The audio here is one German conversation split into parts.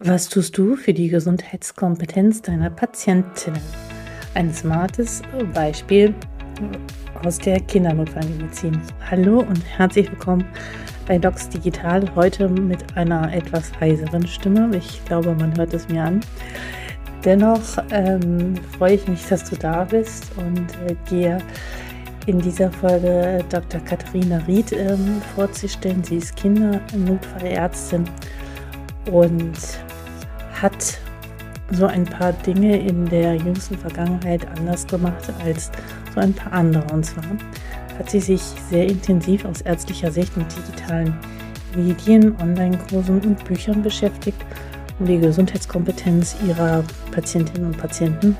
Was tust du für die Gesundheitskompetenz deiner Patientinnen? Ein smartes Beispiel aus der Kindernotfallmedizin. Hallo und herzlich willkommen bei Docs Digital. Heute mit einer etwas heiseren Stimme. Ich glaube, man hört es mir an. Dennoch ähm, freue ich mich, dass du da bist und äh, gehe in dieser Folge Dr. Katharina Ried ähm, vorzustellen. Sie ist Kindernotfallärztin und hat so ein paar Dinge in der jüngsten Vergangenheit anders gemacht als so ein paar andere. Und zwar hat sie sich sehr intensiv aus ärztlicher Sicht mit digitalen Medien, Online-Kursen und Büchern beschäftigt, um die Gesundheitskompetenz ihrer Patientinnen und Patienten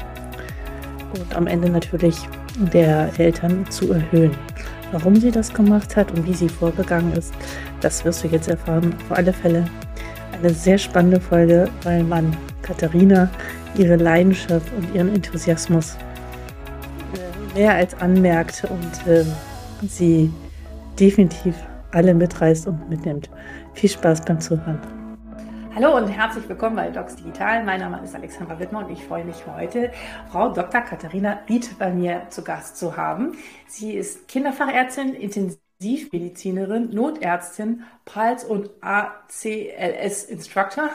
und am Ende natürlich der Eltern zu erhöhen. Warum sie das gemacht hat und wie sie vorgegangen ist, das wirst du jetzt erfahren. Auf alle Fälle eine sehr spannende Folge, weil man Katharina ihre Leidenschaft und ihren Enthusiasmus äh, mehr als anmerkt und äh, sie definitiv alle mitreißt und mitnimmt. Viel Spaß beim Zuhören. Hallo und herzlich willkommen bei Docs Digital. Mein Name ist Alexandra Wittmer und ich freue mich heute, Frau Dr. Katharina Ried bei mir zu Gast zu haben. Sie ist Kinderfachärztin, Intensiv Intensivmedizinerin, Notärztin, PALS und ACLS Instructor,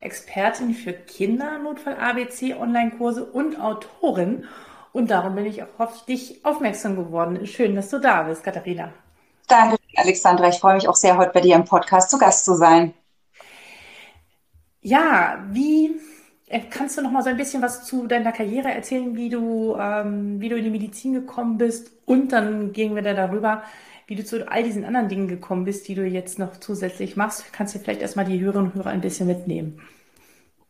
Expertin für Kindernotfall-ABC Online-Kurse und Autorin. Und darum bin ich auch auf dich aufmerksam geworden. Schön, dass du da bist, Katharina. Danke, Alexandra. Ich freue mich auch sehr, heute bei dir im Podcast zu Gast zu sein. Ja, wie äh, kannst du noch mal so ein bisschen was zu deiner Karriere erzählen, wie du, ähm, wie du in die Medizin gekommen bist? Und dann gehen wir da darüber, wie du zu all diesen anderen Dingen gekommen bist, die du jetzt noch zusätzlich machst. Kannst du vielleicht erstmal die Hörerinnen und Hörer ein bisschen mitnehmen.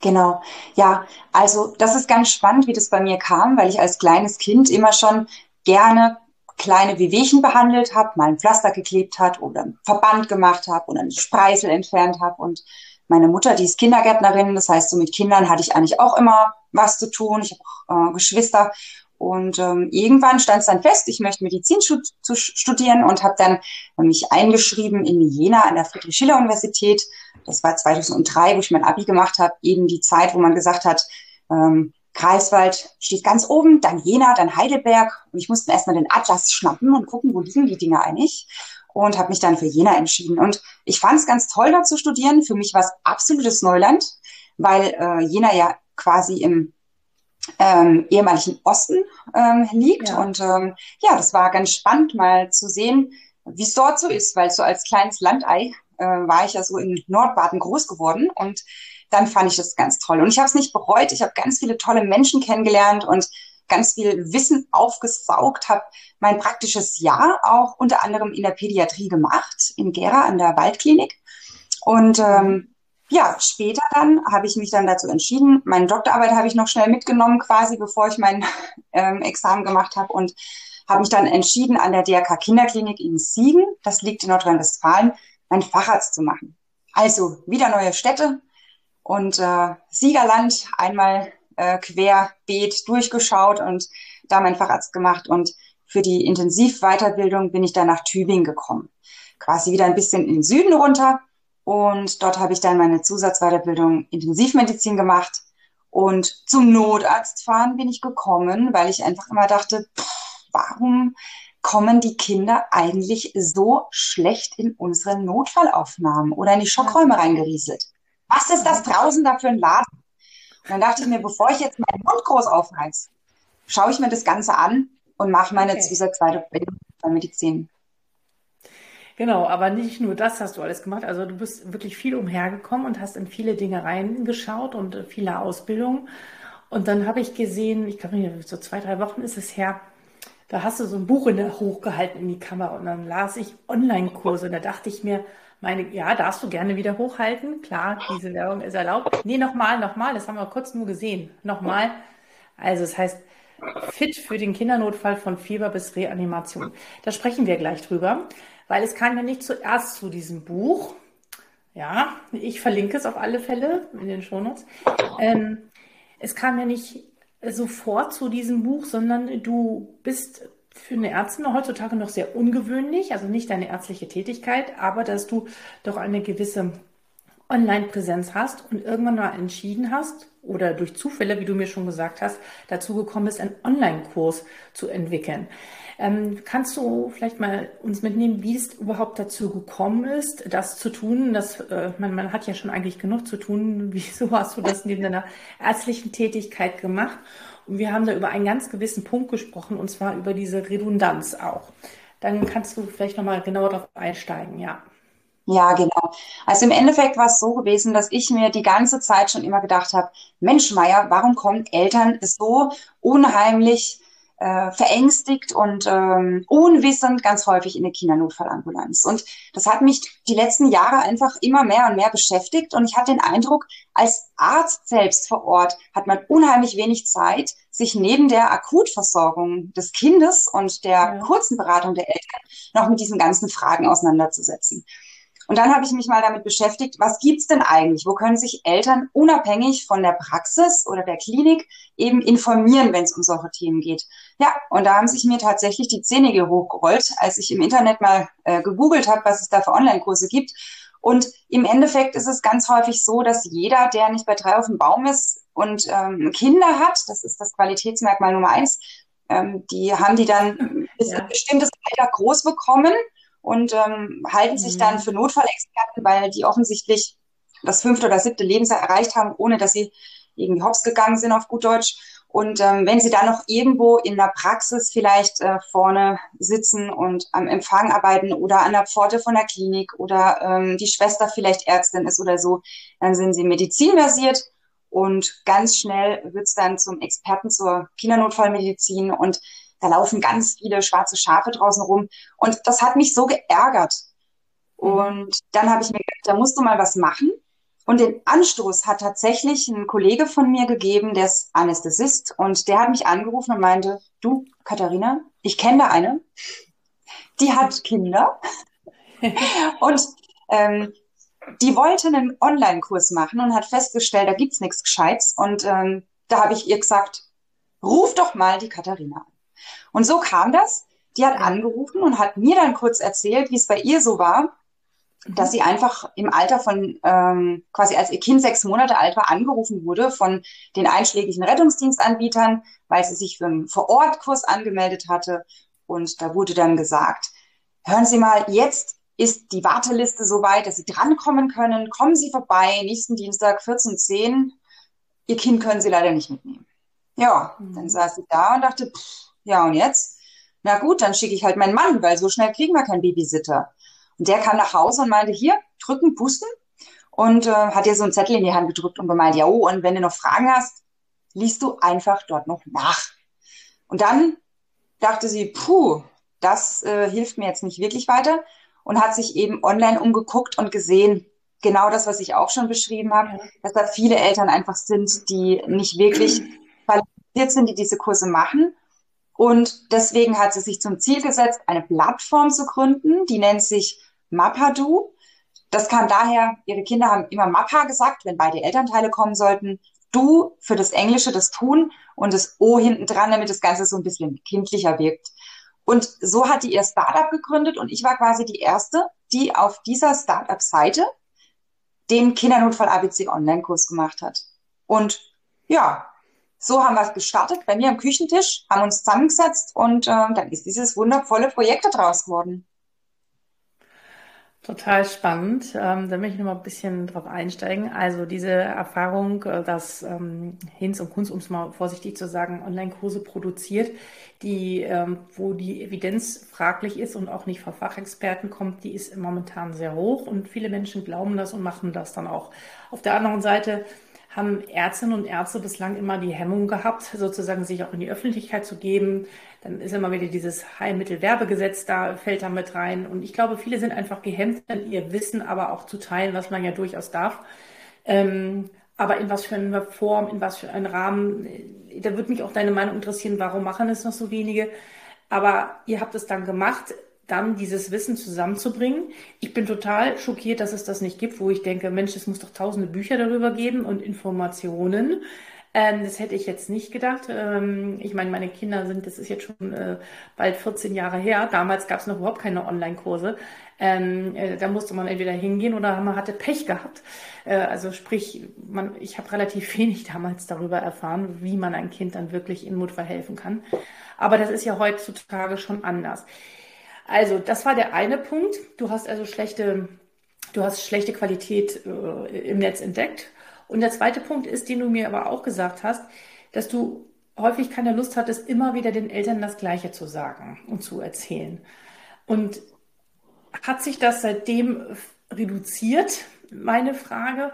Genau, ja, also das ist ganz spannend, wie das bei mir kam, weil ich als kleines Kind immer schon gerne kleine Wehwehchen behandelt habe, mal ein Pflaster geklebt hat oder einen Verband gemacht habe oder einen Spreißel entfernt habe. Und meine Mutter, die ist Kindergärtnerin, das heißt, so mit Kindern hatte ich eigentlich auch immer was zu tun. Ich habe auch äh, Geschwister und ähm, irgendwann stand es dann fest, ich möchte Medizin zu studieren und habe dann mich eingeschrieben in Jena an der Friedrich-Schiller-Universität. Das war 2003, wo ich mein Abi gemacht habe, eben die Zeit, wo man gesagt hat, ähm, Greifswald steht ganz oben, dann Jena, dann Heidelberg. Und ich musste erstmal den Atlas schnappen und gucken, wo liegen die Dinge eigentlich. Und habe mich dann für Jena entschieden. Und ich fand es ganz toll, da zu studieren. Für mich war es absolutes Neuland, weil äh, Jena ja quasi im ähm, ehemaligen Osten ähm, liegt. Ja. Und ähm, ja, das war ganz spannend, mal zu sehen, wie es dort so ist, weil so als kleines Landei äh, war ich ja so in Nordbaden groß geworden und dann fand ich das ganz toll. Und ich habe es nicht bereut. Ich habe ganz viele tolle Menschen kennengelernt und ganz viel Wissen aufgesaugt, habe mein praktisches Jahr auch unter anderem in der Pädiatrie gemacht, in Gera an der Waldklinik. Und ähm, ja, später dann habe ich mich dann dazu entschieden. Meine Doktorarbeit habe ich noch schnell mitgenommen, quasi bevor ich mein ähm, Examen gemacht habe und habe mich dann entschieden, an der DRK Kinderklinik in Siegen, das liegt in Nordrhein-Westfalen, meinen Facharzt zu machen. Also wieder neue Städte und äh, Siegerland einmal äh, querbeet durchgeschaut und da meinen Facharzt gemacht und für die Intensivweiterbildung bin ich dann nach Tübingen gekommen. Quasi wieder ein bisschen in den Süden runter und dort habe ich dann meine Zusatzweiterbildung Intensivmedizin gemacht. Und zum Notarzt fahren bin ich gekommen, weil ich einfach immer dachte, pff, warum kommen die Kinder eigentlich so schlecht in unsere Notfallaufnahmen oder in die Schockräume reingerieselt? Was ist das draußen da für ein Laden? Und dann dachte ich mir, bevor ich jetzt meinen Mund groß aufreiß, schaue ich mir das Ganze an und mache meine okay. Zusatzweiterbildung bei Medizin. Genau, aber nicht nur das hast du alles gemacht. Also du bist wirklich viel umhergekommen und hast in viele Dinge reingeschaut und äh, viele Ausbildungen. Und dann habe ich gesehen, ich glaube, so zwei, drei Wochen ist es her, da hast du so ein Buch in der, hochgehalten in die Kamera und dann las ich Online-Kurse. Und da dachte ich mir, meine, ja, darfst du gerne wieder hochhalten. Klar, diese Werbung ist erlaubt. Nee, nochmal, nochmal, das haben wir kurz nur gesehen. Nochmal. Also es heißt, fit für den Kindernotfall von Fieber bis Reanimation. Da sprechen wir gleich drüber weil es kam ja nicht zuerst zu diesem Buch. Ja, ich verlinke es auf alle Fälle in den Shownotes. Ähm, es kam ja nicht sofort zu diesem Buch, sondern du bist für eine Ärztin heutzutage noch sehr ungewöhnlich, also nicht deine ärztliche Tätigkeit, aber dass du doch eine gewisse Online-Präsenz hast und irgendwann mal entschieden hast oder durch Zufälle, wie du mir schon gesagt hast, dazu gekommen bist, einen Online-Kurs zu entwickeln. Ähm, kannst du vielleicht mal uns mitnehmen, wie es überhaupt dazu gekommen ist, das zu tun? Das, äh, man, man hat ja schon eigentlich genug zu tun. Wieso hast du das neben deiner ärztlichen Tätigkeit gemacht? Und wir haben da über einen ganz gewissen Punkt gesprochen, und zwar über diese Redundanz auch. Dann kannst du vielleicht nochmal genauer darauf einsteigen, ja. Ja, genau. Also im Endeffekt war es so gewesen, dass ich mir die ganze Zeit schon immer gedacht habe, Mensch, Meier, warum kommen Eltern so unheimlich äh, verängstigt und ähm, unwissend ganz häufig in der Kindernotfallambulanz. Und das hat mich die letzten Jahre einfach immer mehr und mehr beschäftigt. Und ich hatte den Eindruck, als Arzt selbst vor Ort hat man unheimlich wenig Zeit, sich neben der Akutversorgung des Kindes und der ja. kurzen Beratung der Eltern noch mit diesen ganzen Fragen auseinanderzusetzen. Und dann habe ich mich mal damit beschäftigt, was gibt's denn eigentlich? Wo können sich Eltern unabhängig von der Praxis oder der Klinik eben informieren, wenn es um solche Themen geht? Ja, und da haben sich mir tatsächlich die Zähne hochgerollt, als ich im Internet mal äh, gegoogelt habe, was es da für Online-Kurse gibt. Und im Endeffekt ist es ganz häufig so, dass jeder, der nicht bei drei auf dem Baum ist und ähm, Kinder hat, das ist das Qualitätsmerkmal Nummer eins, ähm, die haben die dann bis ja. ein bestimmtes Alter groß bekommen und ähm, halten sich dann mhm. für Notfallexperten, weil die offensichtlich das fünfte oder siebte Lebensjahr erreicht haben, ohne dass sie irgendwie hops gegangen sind auf gut Deutsch. Und ähm, wenn sie dann noch irgendwo in der Praxis vielleicht äh, vorne sitzen und am Empfang arbeiten oder an der Pforte von der Klinik oder ähm, die Schwester vielleicht Ärztin ist oder so, dann sind sie medizinversiert und ganz schnell wird's dann zum Experten zur Kindernotfallmedizin und da laufen ganz viele schwarze Schafe draußen rum. Und das hat mich so geärgert. Mhm. Und dann habe ich mir gedacht, da musst du mal was machen. Und den Anstoß hat tatsächlich ein Kollege von mir gegeben, der ist Anästhesist. Und der hat mich angerufen und meinte, du, Katharina, ich kenne da eine, die hat Kinder. und ähm, die wollte einen Online-Kurs machen und hat festgestellt, da gibt's nichts Gescheites. Und ähm, da habe ich ihr gesagt, ruf doch mal die Katharina an. Und so kam das. Die hat angerufen und hat mir dann kurz erzählt, wie es bei ihr so war, dass sie einfach im Alter von ähm, quasi als ihr Kind sechs Monate alt war, angerufen wurde von den einschlägigen Rettungsdienstanbietern, weil sie sich für einen Vorortkurs angemeldet hatte. Und da wurde dann gesagt, hören Sie mal, jetzt ist die Warteliste so weit, dass Sie drankommen können. Kommen Sie vorbei, nächsten Dienstag 14.10 Ihr Kind können Sie leider nicht mitnehmen. Ja, mhm. dann saß sie da und dachte, pff, ja, und jetzt? Na gut, dann schicke ich halt meinen Mann, weil so schnell kriegen wir keinen Babysitter. Und der kam nach Hause und meinte, hier, drücken, pusten. Und äh, hat ihr so einen Zettel in die Hand gedrückt und gemeint, ja, oh, und wenn du noch Fragen hast, liest du einfach dort noch nach. Und dann dachte sie, puh, das äh, hilft mir jetzt nicht wirklich weiter und hat sich eben online umgeguckt und gesehen, genau das, was ich auch schon beschrieben habe, dass da viele Eltern einfach sind, die nicht wirklich qualifiziert sind, die diese Kurse machen und deswegen hat sie sich zum Ziel gesetzt, eine Plattform zu gründen, die nennt sich Mapadu. Das kam daher, ihre Kinder haben immer Mappa gesagt, wenn beide Elternteile kommen sollten. Du für das Englische das Tun und das O hinten dran, damit das Ganze so ein bisschen kindlicher wirkt. Und so hat die ihr Startup gegründet und ich war quasi die erste, die auf dieser Startup-Seite den Kindernotfall ABC Online-Kurs gemacht hat. Und ja, so haben wir es gestartet bei mir am Küchentisch, haben uns zusammengesetzt und äh, dann ist dieses wundervolle Projekt daraus geworden. Total spannend. Ähm, da möchte ich noch mal ein bisschen drauf einsteigen. Also diese Erfahrung, äh, dass ähm, Hinz und Kunst, um es mal vorsichtig zu sagen, Online-Kurse produziert, die, ähm, wo die Evidenz fraglich ist und auch nicht von Fachexperten kommt, die ist momentan sehr hoch und viele Menschen glauben das und machen das dann auch. Auf der anderen Seite haben Ärztinnen und Ärzte bislang immer die Hemmung gehabt, sozusagen sich auch in die Öffentlichkeit zu geben. Dann ist immer wieder dieses Heilmittelwerbegesetz da, fällt da mit rein. Und ich glaube, viele sind einfach gehemmt, ihr Wissen aber auch zu teilen, was man ja durchaus darf. Ähm, aber in was für einer Form, in was für einem Rahmen, da würde mich auch deine Meinung interessieren, warum machen es noch so wenige? Aber ihr habt es dann gemacht dann dieses Wissen zusammenzubringen. Ich bin total schockiert, dass es das nicht gibt, wo ich denke, Mensch, es muss doch tausende Bücher darüber geben und Informationen. Ähm, das hätte ich jetzt nicht gedacht. Ähm, ich meine, meine Kinder sind, das ist jetzt schon äh, bald 14 Jahre her. Damals gab es noch überhaupt keine Online-Kurse. Ähm, äh, da musste man entweder hingehen oder man hatte Pech gehabt. Äh, also sprich, man, ich habe relativ wenig damals darüber erfahren, wie man ein Kind dann wirklich in Notfall helfen kann. Aber das ist ja heutzutage schon anders. Also, das war der eine Punkt. Du hast also schlechte, du hast schlechte Qualität äh, im Netz entdeckt. Und der zweite Punkt ist, den du mir aber auch gesagt hast, dass du häufig keine Lust hattest, immer wieder den Eltern das Gleiche zu sagen und zu erzählen. Und hat sich das seitdem reduziert, meine Frage?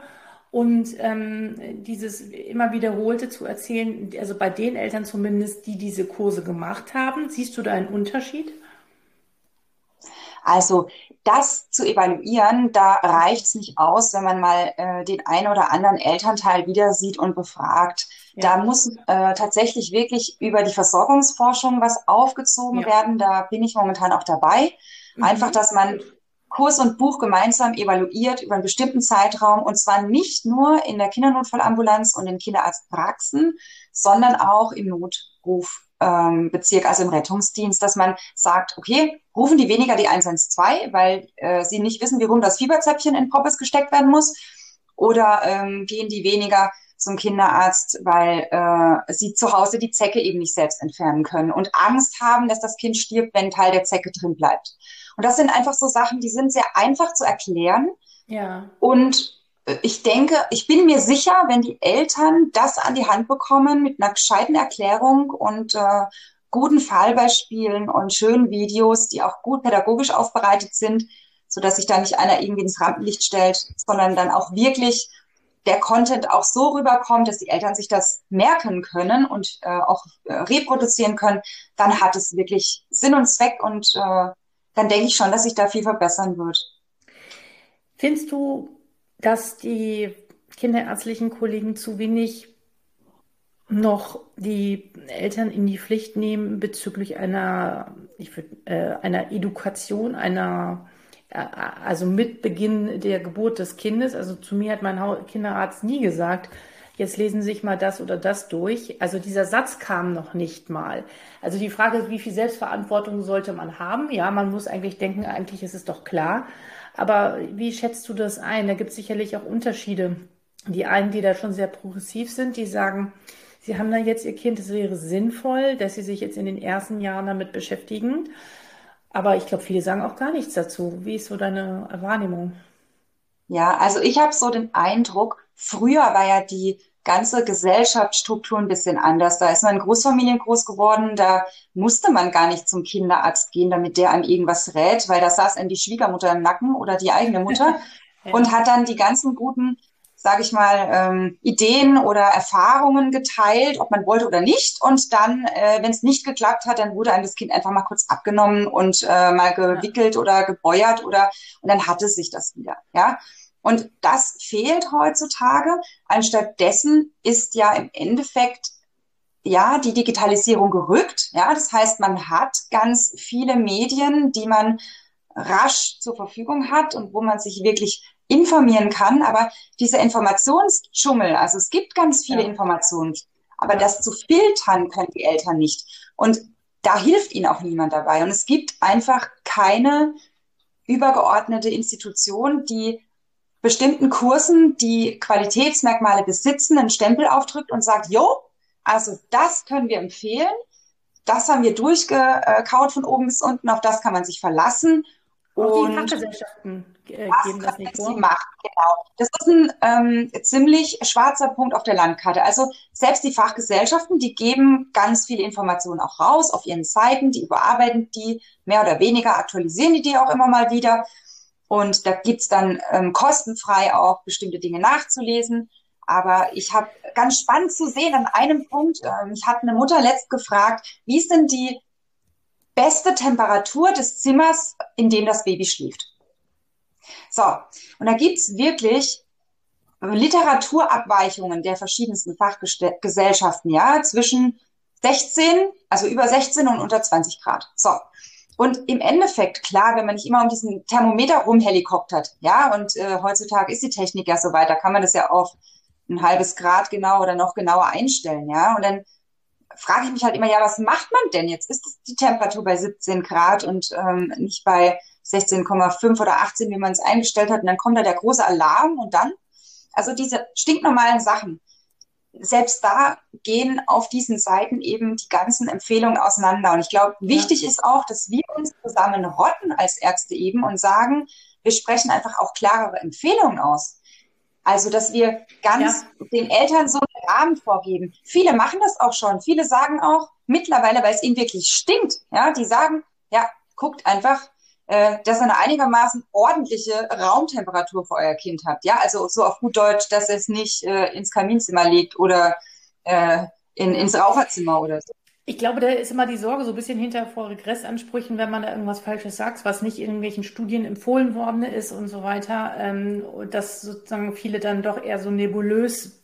Und ähm, dieses immer wiederholte zu erzählen, also bei den Eltern zumindest, die diese Kurse gemacht haben, siehst du da einen Unterschied? Also das zu evaluieren, da reicht es nicht aus, wenn man mal äh, den einen oder anderen Elternteil wieder sieht und befragt. Ja. Da muss äh, tatsächlich wirklich über die Versorgungsforschung was aufgezogen ja. werden. Da bin ich momentan auch dabei. Mhm. Einfach, dass man Kurs und Buch gemeinsam evaluiert über einen bestimmten Zeitraum und zwar nicht nur in der Kindernotfallambulanz und in Kinderarztpraxen, sondern auch im Notruf ähm, Bezirk, also im Rettungsdienst, dass man sagt, okay, rufen die weniger die 112, weil äh, sie nicht wissen, wie rum das Fieberzäpfchen in Poppes gesteckt werden muss, oder ähm, gehen die weniger zum Kinderarzt, weil äh, sie zu Hause die Zecke eben nicht selbst entfernen können und Angst haben, dass das Kind stirbt, wenn ein Teil der Zecke drin bleibt. Und das sind einfach so Sachen, die sind sehr einfach zu erklären. Ja. Und ich denke, ich bin mir sicher, wenn die Eltern das an die Hand bekommen mit einer gescheiten Erklärung und äh, guten Fallbeispielen und schönen Videos, die auch gut pädagogisch aufbereitet sind, so dass sich da nicht einer irgendwie ins Rampenlicht stellt, sondern dann auch wirklich der Content auch so rüberkommt, dass die Eltern sich das merken können und äh, auch äh, reproduzieren können, dann hat es wirklich Sinn und Zweck und äh, dann denke ich schon, dass sich da viel verbessern wird. Findest du, dass die kinderärztlichen Kollegen zu wenig noch die Eltern in die Pflicht nehmen bezüglich einer, ich würd, äh, einer Education, einer, äh, also mit Beginn der Geburt des Kindes. Also zu mir hat mein Kinderarzt nie gesagt, jetzt lesen Sie sich mal das oder das durch. Also dieser Satz kam noch nicht mal. Also die Frage ist, wie viel Selbstverantwortung sollte man haben? Ja, man muss eigentlich denken, eigentlich ist es doch klar. Aber wie schätzt du das ein? Da gibt es sicherlich auch Unterschiede. Die einen, die da schon sehr progressiv sind, die sagen, sie haben da jetzt ihr Kind, es wäre sinnvoll, dass sie sich jetzt in den ersten Jahren damit beschäftigen. Aber ich glaube, viele sagen auch gar nichts dazu. Wie ist so deine Wahrnehmung? Ja, also ich habe so den Eindruck, früher war ja die ganze Gesellschaftsstruktur ein bisschen anders. Da ist man in Großfamilien groß geworden, da musste man gar nicht zum Kinderarzt gehen, damit der einem irgendwas rät, weil da saß einem die Schwiegermutter im Nacken oder die eigene Mutter ja. und hat dann die ganzen guten, sage ich mal, ähm, Ideen oder Erfahrungen geteilt, ob man wollte oder nicht. Und dann, äh, wenn es nicht geklappt hat, dann wurde einem das Kind einfach mal kurz abgenommen und äh, mal gewickelt ja. oder gebeuert oder und dann hatte sich das wieder. Ja. Und das fehlt heutzutage. Anstattdessen ist ja im Endeffekt ja die Digitalisierung gerückt. Ja, das heißt, man hat ganz viele Medien, die man rasch zur Verfügung hat und wo man sich wirklich informieren kann. Aber dieser Informationsdschungel, also es gibt ganz viele ja. Informationen, aber das zu filtern können die Eltern nicht. Und da hilft ihnen auch niemand dabei. Und es gibt einfach keine übergeordnete Institution, die bestimmten Kursen, die Qualitätsmerkmale besitzen, einen Stempel aufdrückt und sagt, jo, also das können wir empfehlen, das haben wir durchgekaut von oben bis unten, auf das kann man sich verlassen. Auch die Fachgesellschaften äh, geben das nicht vor. Machen, genau. Das ist ein ähm, ziemlich schwarzer Punkt auf der Landkarte. Also selbst die Fachgesellschaften, die geben ganz viele Informationen auch raus auf ihren Seiten, die überarbeiten die mehr oder weniger, aktualisieren die die auch immer mal wieder. Und da gibt's dann ähm, kostenfrei auch bestimmte Dinge nachzulesen. Aber ich habe ganz spannend zu sehen an einem Punkt, ähm, ich hatte eine Mutter letzt gefragt, wie ist denn die beste Temperatur des Zimmers, in dem das Baby schläft? So, und da gibt's wirklich Literaturabweichungen der verschiedensten Fachgesellschaften, ja, zwischen 16, also über 16 und unter 20 Grad. So, und im Endeffekt, klar, wenn man nicht immer um diesen Thermometer rumhelikoptert, ja, und äh, heutzutage ist die Technik ja so weit, da kann man das ja auf ein halbes Grad genau oder noch genauer einstellen, ja. Und dann frage ich mich halt immer, ja, was macht man denn jetzt? Ist die Temperatur bei 17 Grad und ähm, nicht bei 16,5 oder 18, wie man es eingestellt hat? Und dann kommt da der große Alarm und dann, also diese stinknormalen Sachen, selbst da gehen auf diesen Seiten eben die ganzen Empfehlungen auseinander. Und ich glaube, wichtig ja. ist auch, dass wir uns zusammen rotten als Ärzte eben und sagen, wir sprechen einfach auch klarere Empfehlungen aus. Also, dass wir ganz ja. den Eltern so einen Rahmen vorgeben. Viele machen das auch schon. Viele sagen auch mittlerweile, weil es ihnen wirklich stinkt, ja, die sagen, ja, guckt einfach, äh, dass ihr eine einigermaßen ordentliche Raumtemperatur für euer Kind habt. Ja, also so auf gut Deutsch, dass es nicht äh, ins Kaminzimmer legt oder äh, in, ins Raucherzimmer oder so. Ich glaube, da ist immer die Sorge so ein bisschen hinter vor Regressansprüchen, wenn man da irgendwas Falsches sagt, was nicht in irgendwelchen Studien empfohlen worden ist und so weiter, ähm, dass sozusagen viele dann doch eher so nebulös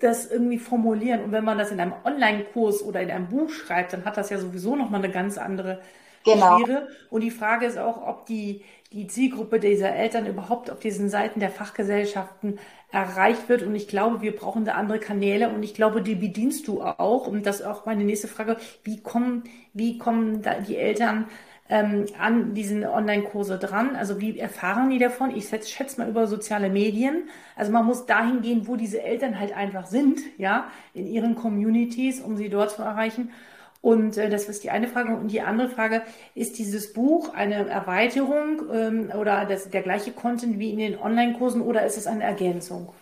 das irgendwie formulieren. Und wenn man das in einem Online-Kurs oder in einem Buch schreibt, dann hat das ja sowieso nochmal eine ganz andere genau. Schwere. Und die Frage ist auch, ob die, die Zielgruppe dieser Eltern überhaupt auf diesen Seiten der Fachgesellschaften erreicht wird. Und ich glaube, wir brauchen da andere Kanäle und ich glaube, die bedienst du auch. Und das ist auch meine nächste Frage. Wie kommen, wie kommen da die Eltern ähm, an diesen Online-Kurse dran? Also wie erfahren die davon? Ich schätze mal über soziale Medien. Also man muss dahin gehen, wo diese Eltern halt einfach sind, ja, in ihren Communities, um sie dort zu erreichen. Und äh, das ist die eine Frage. Und die andere Frage, ist dieses Buch eine Erweiterung ähm, oder das, der gleiche Content wie in den Online-Kursen oder ist es eine Ergänzung?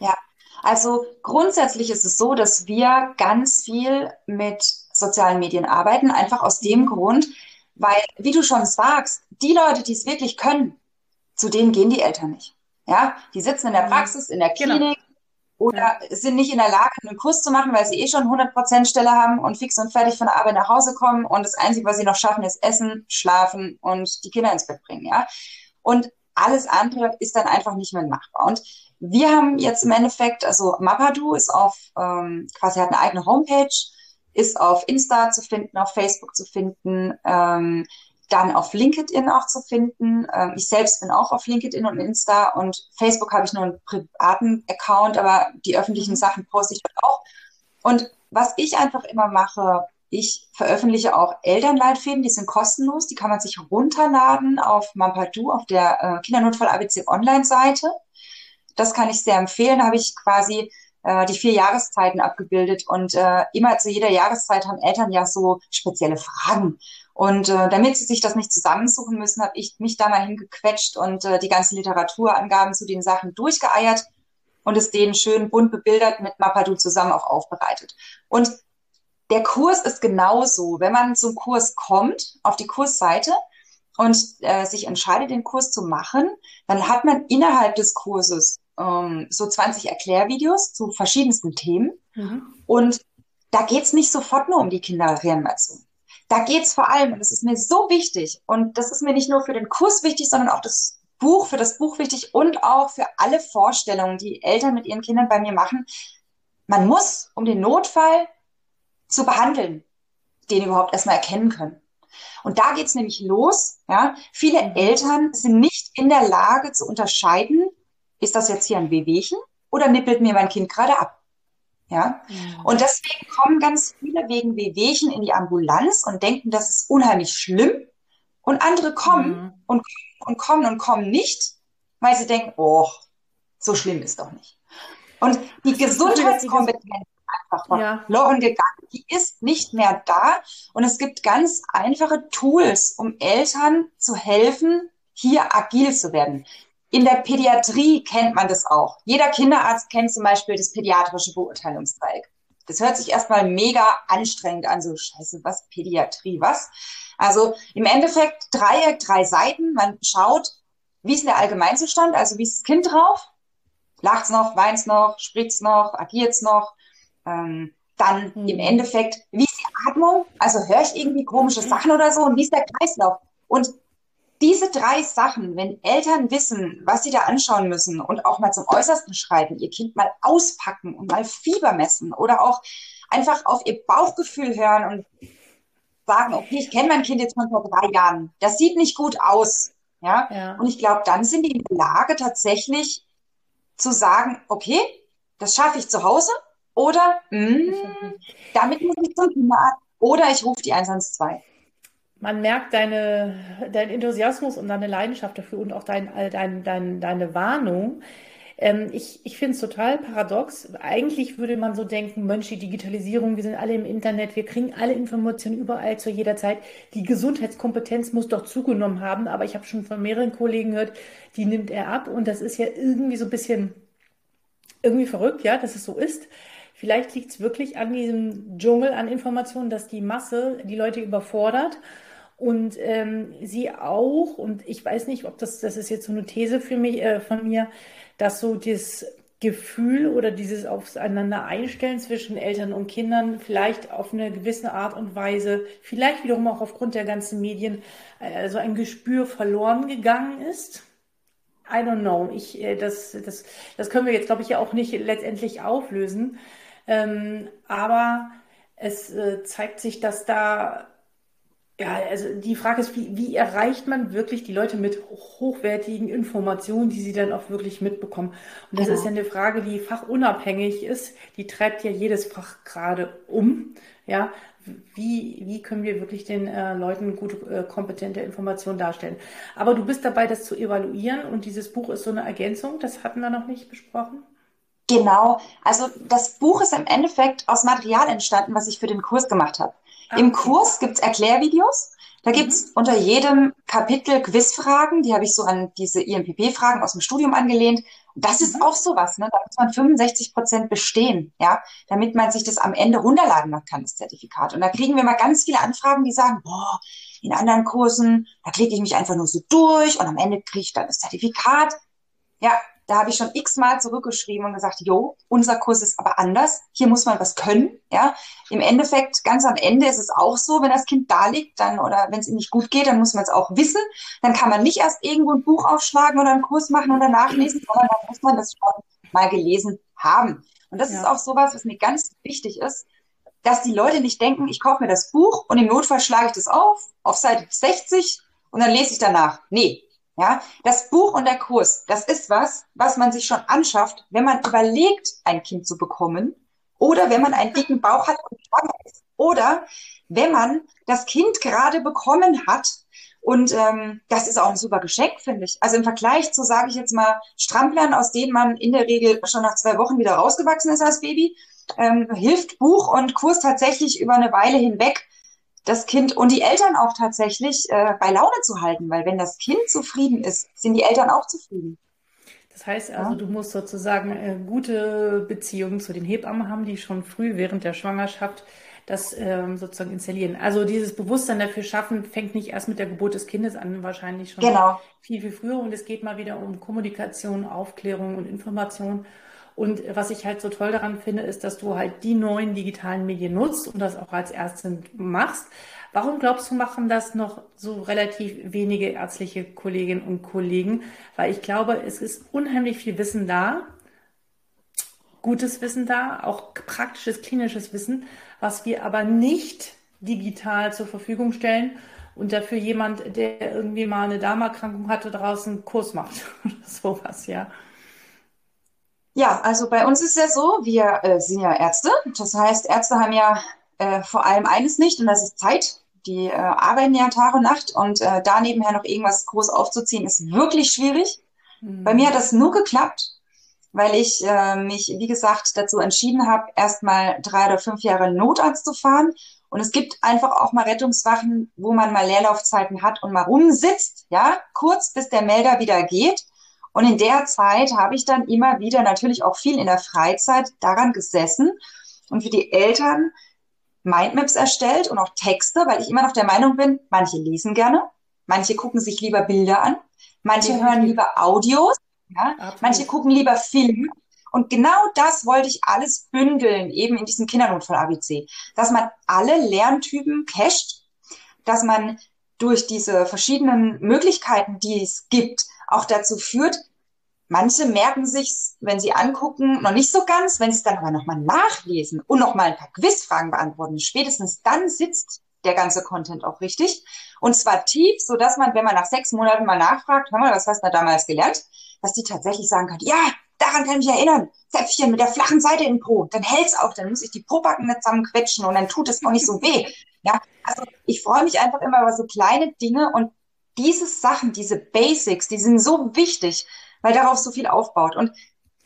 Ja, also grundsätzlich ist es so, dass wir ganz viel mit sozialen Medien arbeiten, einfach aus dem Grund, weil, wie du schon sagst, die Leute, die es wirklich können, zu denen gehen die Eltern nicht. Ja, die sitzen in der mhm. Praxis, in der genau. Klinik, genau oder ja. sind nicht in der Lage, einen Kurs zu machen, weil sie eh schon 100% Stelle haben und fix und fertig von der Arbeit nach Hause kommen und das Einzige, was sie noch schaffen, ist essen, schlafen und die Kinder ins Bett bringen, ja. Und alles andere ist dann einfach nicht mehr machbar. Und wir haben jetzt im Endeffekt, also Mapadu ist auf, ähm, quasi hat eine eigene Homepage, ist auf Insta zu finden, auf Facebook zu finden, ähm, dann auf LinkedIn auch zu finden. Ähm, ich selbst bin auch auf LinkedIn und Insta und Facebook habe ich nur einen privaten Account, aber die öffentlichen mhm. Sachen poste ich dort auch. Und was ich einfach immer mache, ich veröffentliche auch Elternleitfäden, die sind kostenlos, die kann man sich runterladen auf Mampadu, auf der äh, Kindernotfall ABC Online-Seite. Das kann ich sehr empfehlen. Da habe ich quasi äh, die vier Jahreszeiten abgebildet und äh, immer zu jeder Jahreszeit haben Eltern ja so spezielle Fragen. Und äh, damit sie sich das nicht zusammensuchen müssen, habe ich mich da mal hingequetscht und äh, die ganzen Literaturangaben zu den Sachen durchgeeiert und es denen schön bunt bebildert mit Mapadu zusammen auch aufbereitet. Und der Kurs ist genauso. Wenn man zum Kurs kommt, auf die Kursseite und äh, sich entscheidet, den Kurs zu machen, dann hat man innerhalb des Kurses ähm, so 20 Erklärvideos zu verschiedensten Themen. Mhm. Und da geht's nicht sofort nur um die Kinderreanimation da geht's vor allem, und das ist mir so wichtig, und das ist mir nicht nur für den Kurs wichtig, sondern auch das Buch, für das Buch wichtig und auch für alle Vorstellungen, die Eltern mit ihren Kindern bei mir machen. Man muss, um den Notfall zu behandeln, den überhaupt erstmal erkennen können. Und da geht's nämlich los. Ja, viele Eltern sind nicht in der Lage zu unterscheiden, ist das jetzt hier ein Wehwehchen oder nippelt mir mein Kind gerade ab? Ja. Mhm. Und deswegen kommen ganz viele wegen Wehwehchen in die Ambulanz und denken, das ist unheimlich schlimm. Und andere kommen mhm. und, und kommen und kommen nicht, weil sie denken, oh, so schlimm ist doch nicht. Und die Gesundheitskompetenz einfach verloren ja. gegangen. Die ist nicht mehr da. Und es gibt ganz einfache Tools, um Eltern zu helfen, hier agil zu werden. In der Pädiatrie kennt man das auch. Jeder Kinderarzt kennt zum Beispiel das pädiatrische Beurteilungsdreieck. Das hört sich erstmal mega anstrengend an, so scheiße, was Pädiatrie, was? Also im Endeffekt Dreieck, drei Seiten. Man schaut, wie ist der Allgemeinzustand, also wie ist das Kind drauf? Lacht's noch, weint's noch, spricht's noch, agiert's noch? Ähm, dann mhm. im Endeffekt, wie ist die Atmung? Also höre ich irgendwie komische Sachen oder so? Und wie ist der Kreislauf? Und diese drei Sachen, wenn Eltern wissen, was sie da anschauen müssen und auch mal zum Äußersten schreiten, ihr Kind mal auspacken und mal Fieber messen oder auch einfach auf ihr Bauchgefühl hören und sagen, okay, ich kenne mein Kind jetzt schon vor drei Jahren, das sieht nicht gut aus. Ja. ja. Und ich glaube, dann sind die in der Lage, tatsächlich zu sagen, okay, das schaffe ich zu Hause oder mh, hm, damit muss ich zum Kinderarzt oder ich rufe die 112. Man merkt deine, deinen Enthusiasmus und deine Leidenschaft dafür und auch dein, dein, dein, deine Warnung. Ähm, ich ich finde es total paradox. Eigentlich würde man so denken, Mensch, die Digitalisierung, wir sind alle im Internet, wir kriegen alle Informationen überall zu jeder Zeit. Die Gesundheitskompetenz muss doch zugenommen haben, aber ich habe schon von mehreren Kollegen gehört, die nimmt er ab und das ist ja irgendwie so ein bisschen irgendwie verrückt, ja, dass es so ist. Vielleicht liegt es wirklich an diesem Dschungel an Informationen, dass die Masse die Leute überfordert und ähm, sie auch, und ich weiß nicht, ob das, das ist jetzt so eine These für mich, äh, von mir, dass so das Gefühl oder dieses Aufeinander einstellen zwischen Eltern und Kindern vielleicht auf eine gewisse Art und Weise, vielleicht wiederum auch aufgrund der ganzen Medien, also ein Gespür verloren gegangen ist. I don't know. Ich, äh, das, das, das können wir jetzt, glaube ich, ja auch nicht letztendlich auflösen. Ähm, aber es äh, zeigt sich, dass da ja, also die Frage ist, wie, wie erreicht man wirklich die Leute mit hochwertigen Informationen, die sie dann auch wirklich mitbekommen? Und das genau. ist ja eine Frage, die fachunabhängig ist. Die treibt ja jedes Fach gerade um. Ja, wie, wie können wir wirklich den äh, Leuten gut äh, kompetente Informationen darstellen? Aber du bist dabei, das zu evaluieren und dieses Buch ist so eine Ergänzung. Das hatten wir noch nicht besprochen. Genau. Also das Buch ist im Endeffekt aus Material entstanden, was ich für den Kurs gemacht habe. Ah, Im Kurs gibt's Erklärvideos. Da gibt's mhm. unter jedem Kapitel Quizfragen. Die habe ich so an diese IMPP-Fragen aus dem Studium angelehnt. Und das ist mhm. auch sowas, ne? Da muss man 65 Prozent bestehen, ja, damit man sich das am Ende runterladen kann, das Zertifikat. Und da kriegen wir mal ganz viele Anfragen, die sagen, boah, in anderen Kursen, da klicke ich mich einfach nur so durch und am Ende kriege ich dann das Zertifikat. Ja, da habe ich schon x-mal zurückgeschrieben und gesagt, jo, unser Kurs ist aber anders. Hier muss man was können. Ja, im Endeffekt, ganz am Ende ist es auch so, wenn das Kind da liegt, dann oder wenn es ihm nicht gut geht, dann muss man es auch wissen. Dann kann man nicht erst irgendwo ein Buch aufschlagen oder einen Kurs machen und danach lesen, sondern dann muss man das schon mal gelesen haben. Und das ja. ist auch sowas, was mir ganz wichtig ist, dass die Leute nicht denken, ich kaufe mir das Buch und im Notfall schlage ich das auf, auf Seite 60 und dann lese ich danach. Nee, ja, das Buch und der Kurs, das ist was, was man sich schon anschafft, wenn man überlegt, ein Kind zu bekommen oder wenn man einen dicken Bauch hat und schwanger ist oder wenn man das Kind gerade bekommen hat. Und ähm, das ist auch ein super Geschenk, finde ich. Also im Vergleich zu, sage ich jetzt mal, Stramplern, aus denen man in der Regel schon nach zwei Wochen wieder rausgewachsen ist als Baby, ähm, hilft Buch und Kurs tatsächlich über eine Weile hinweg das Kind und die Eltern auch tatsächlich äh, bei Laune zu halten, weil wenn das Kind zufrieden ist, sind die Eltern auch zufrieden. Das heißt also, ja. du musst sozusagen äh, gute Beziehungen zu den Hebammen haben, die schon früh während der Schwangerschaft das ähm, sozusagen installieren. Also dieses Bewusstsein dafür schaffen, fängt nicht erst mit der Geburt des Kindes an, wahrscheinlich schon genau. viel, viel früher. Und es geht mal wieder um Kommunikation, Aufklärung und Information. Und was ich halt so toll daran finde, ist, dass du halt die neuen digitalen Medien nutzt und das auch als Ärztin machst. Warum glaubst du, machen das noch so relativ wenige ärztliche Kolleginnen und Kollegen? Weil ich glaube, es ist unheimlich viel Wissen da, gutes Wissen da, auch praktisches, klinisches Wissen, was wir aber nicht digital zur Verfügung stellen und dafür jemand, der irgendwie mal eine Darmerkrankung hatte, draußen einen Kurs macht oder sowas, ja. Ja, also bei uns ist ja so, wir äh, sind ja Ärzte. Das heißt, Ärzte haben ja äh, vor allem eines nicht und das ist Zeit. Die äh, arbeiten ja Tag und Nacht und äh, da nebenher noch irgendwas groß aufzuziehen, ist wirklich schwierig. Mhm. Bei mir hat das nur geklappt, weil ich äh, mich, wie gesagt, dazu entschieden habe, erstmal drei oder fünf Jahre Notarzt zu fahren. Und es gibt einfach auch mal Rettungswachen, wo man mal Leerlaufzeiten hat und mal rumsitzt, ja, kurz bis der Melder wieder geht. Und in der Zeit habe ich dann immer wieder natürlich auch viel in der Freizeit daran gesessen und für die Eltern Mindmaps erstellt und auch Texte, weil ich immer noch der Meinung bin, manche lesen gerne, manche gucken sich lieber Bilder an, manche ja, hören lieber Audios, ja, manche gucken lieber Filme. Und genau das wollte ich alles bündeln, eben in diesem Kindernotfall-ABC, dass man alle Lerntypen cacht, dass man durch diese verschiedenen Möglichkeiten, die es gibt, auch dazu führt, manche merken sich, wenn sie angucken, noch nicht so ganz, wenn sie es dann aber nochmal nachlesen und nochmal ein paar Quizfragen beantworten, spätestens dann sitzt der ganze Content auch richtig. Und zwar tief, so dass man, wenn man nach sechs Monaten mal nachfragt, hör mal, was hast du da damals gelernt, dass die tatsächlich sagen kann, ja, daran kann ich mich erinnern. Zäpfchen mit der flachen Seite im Po. Dann hält's auch, dann muss ich die Pobacken nicht zusammenquetschen und dann tut es auch nicht so weh. Ja, also ich freue mich einfach immer über so kleine Dinge und diese Sachen, diese Basics, die sind so wichtig, weil darauf so viel aufbaut. Und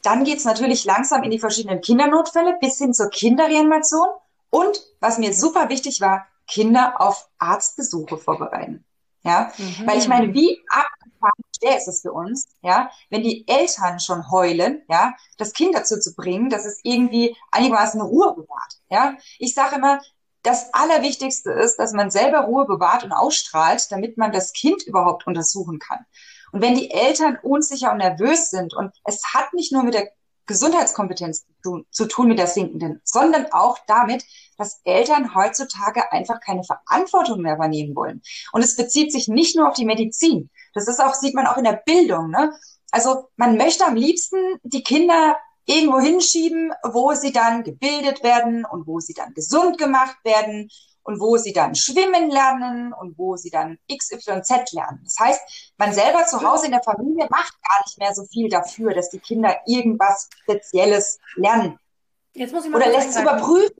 dann geht's natürlich langsam in die verschiedenen Kindernotfälle bis hin zur Kinderreanimation. Und was mir super wichtig war, Kinder auf Arztbesuche vorbereiten. Ja, mhm. weil ich meine, wie abgefahren schwer ist es für uns, ja, wenn die Eltern schon heulen, ja, das Kind dazu zu bringen, dass es irgendwie einigermaßen Ruhe bewahrt. Ja, ich sage immer, das Allerwichtigste ist, dass man selber Ruhe bewahrt und ausstrahlt, damit man das Kind überhaupt untersuchen kann. Und wenn die Eltern unsicher und nervös sind und es hat nicht nur mit der Gesundheitskompetenz zu tun, zu tun mit der sinkenden, sondern auch damit, dass Eltern heutzutage einfach keine Verantwortung mehr übernehmen wollen. Und es bezieht sich nicht nur auf die Medizin. Das ist auch, sieht man auch in der Bildung. Ne? Also man möchte am liebsten die Kinder irgendwo hinschieben, wo sie dann gebildet werden und wo sie dann gesund gemacht werden und wo sie dann schwimmen lernen und wo sie dann XYZ lernen. Das heißt, man selber zu Hause in der Familie macht gar nicht mehr so viel dafür, dass die Kinder irgendwas Spezielles lernen. Jetzt muss ich mal Oder lässt sagen. überprüfen,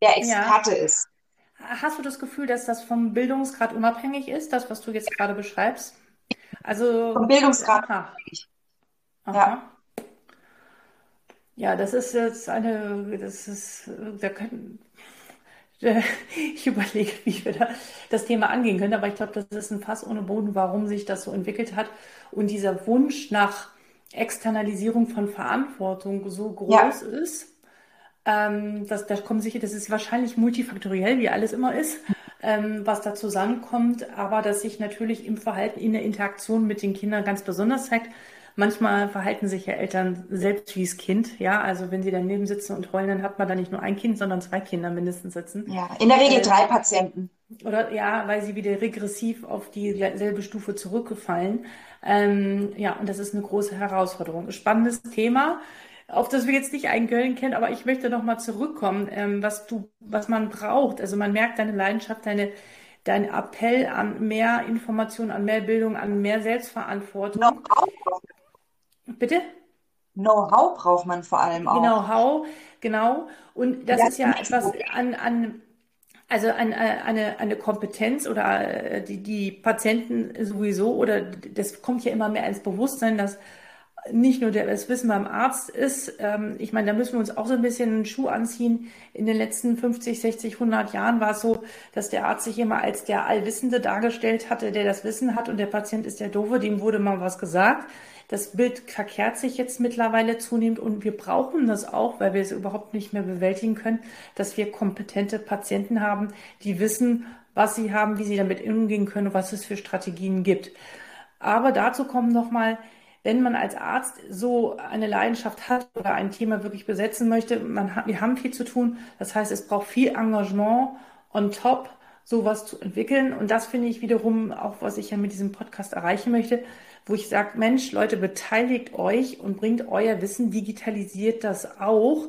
wer Experte ja. ist. Hast du das Gefühl, dass das vom Bildungsgrad unabhängig ist, das, was du jetzt gerade beschreibst? Also vom Bildungsgrad unabhängig. Aha. Ja. Ja, das ist jetzt eine, das ist, wir können, ich überlege, wie wir da das Thema angehen können, aber ich glaube, das ist ein Fass ohne Boden, warum sich das so entwickelt hat und dieser Wunsch nach Externalisierung von Verantwortung so groß ja. ist. Ähm, das, das kommt sicher, das ist wahrscheinlich multifaktoriell, wie alles immer ist, ähm, was da zusammenkommt, aber dass sich natürlich im Verhalten in der Interaktion mit den Kindern ganz besonders zeigt. Manchmal verhalten sich ja Eltern selbst wie das Kind. Ja, also wenn sie daneben sitzen und heulen, dann hat man da nicht nur ein Kind, sondern zwei Kinder mindestens sitzen. Ja, in der Regel äh, drei Patienten. Oder ja, weil sie wieder regressiv auf dieselbe Stufe zurückgefallen. Ähm, ja, und das ist eine große Herausforderung. Spannendes Thema auf das wir jetzt nicht eingehen können, aber ich möchte noch mal zurückkommen, ähm, was du, was man braucht. Also man merkt deine Leidenschaft, deine, dein Appell an mehr Information, an mehr Bildung, an mehr Selbstverantwortung. Know-how. Bitte? Know-how braucht man vor allem auch. Know-how, genau. Und das, das ist ja etwas an, an also an, eine, eine Kompetenz oder äh, die, die Patienten sowieso, oder das kommt ja immer mehr ins Bewusstsein, dass nicht nur das Wissen beim Arzt ist, ähm, ich meine, da müssen wir uns auch so ein bisschen einen Schuh anziehen. In den letzten 50, 60, 100 Jahren war es so, dass der Arzt sich immer als der Allwissende dargestellt hatte, der das Wissen hat und der Patient ist der Doofe, dem wurde mal was gesagt. Das Bild verkehrt sich jetzt mittlerweile zunehmend und wir brauchen das auch, weil wir es überhaupt nicht mehr bewältigen können, dass wir kompetente Patienten haben, die wissen, was sie haben, wie sie damit umgehen können was es für Strategien gibt. Aber dazu kommen nochmal wenn man als Arzt so eine Leidenschaft hat oder ein Thema wirklich besetzen möchte, man wir haben viel zu tun. Das heißt, es braucht viel Engagement on top, sowas zu entwickeln. Und das finde ich wiederum auch, was ich ja mit diesem Podcast erreichen möchte, wo ich sage, Mensch, Leute, beteiligt euch und bringt euer Wissen, digitalisiert das auch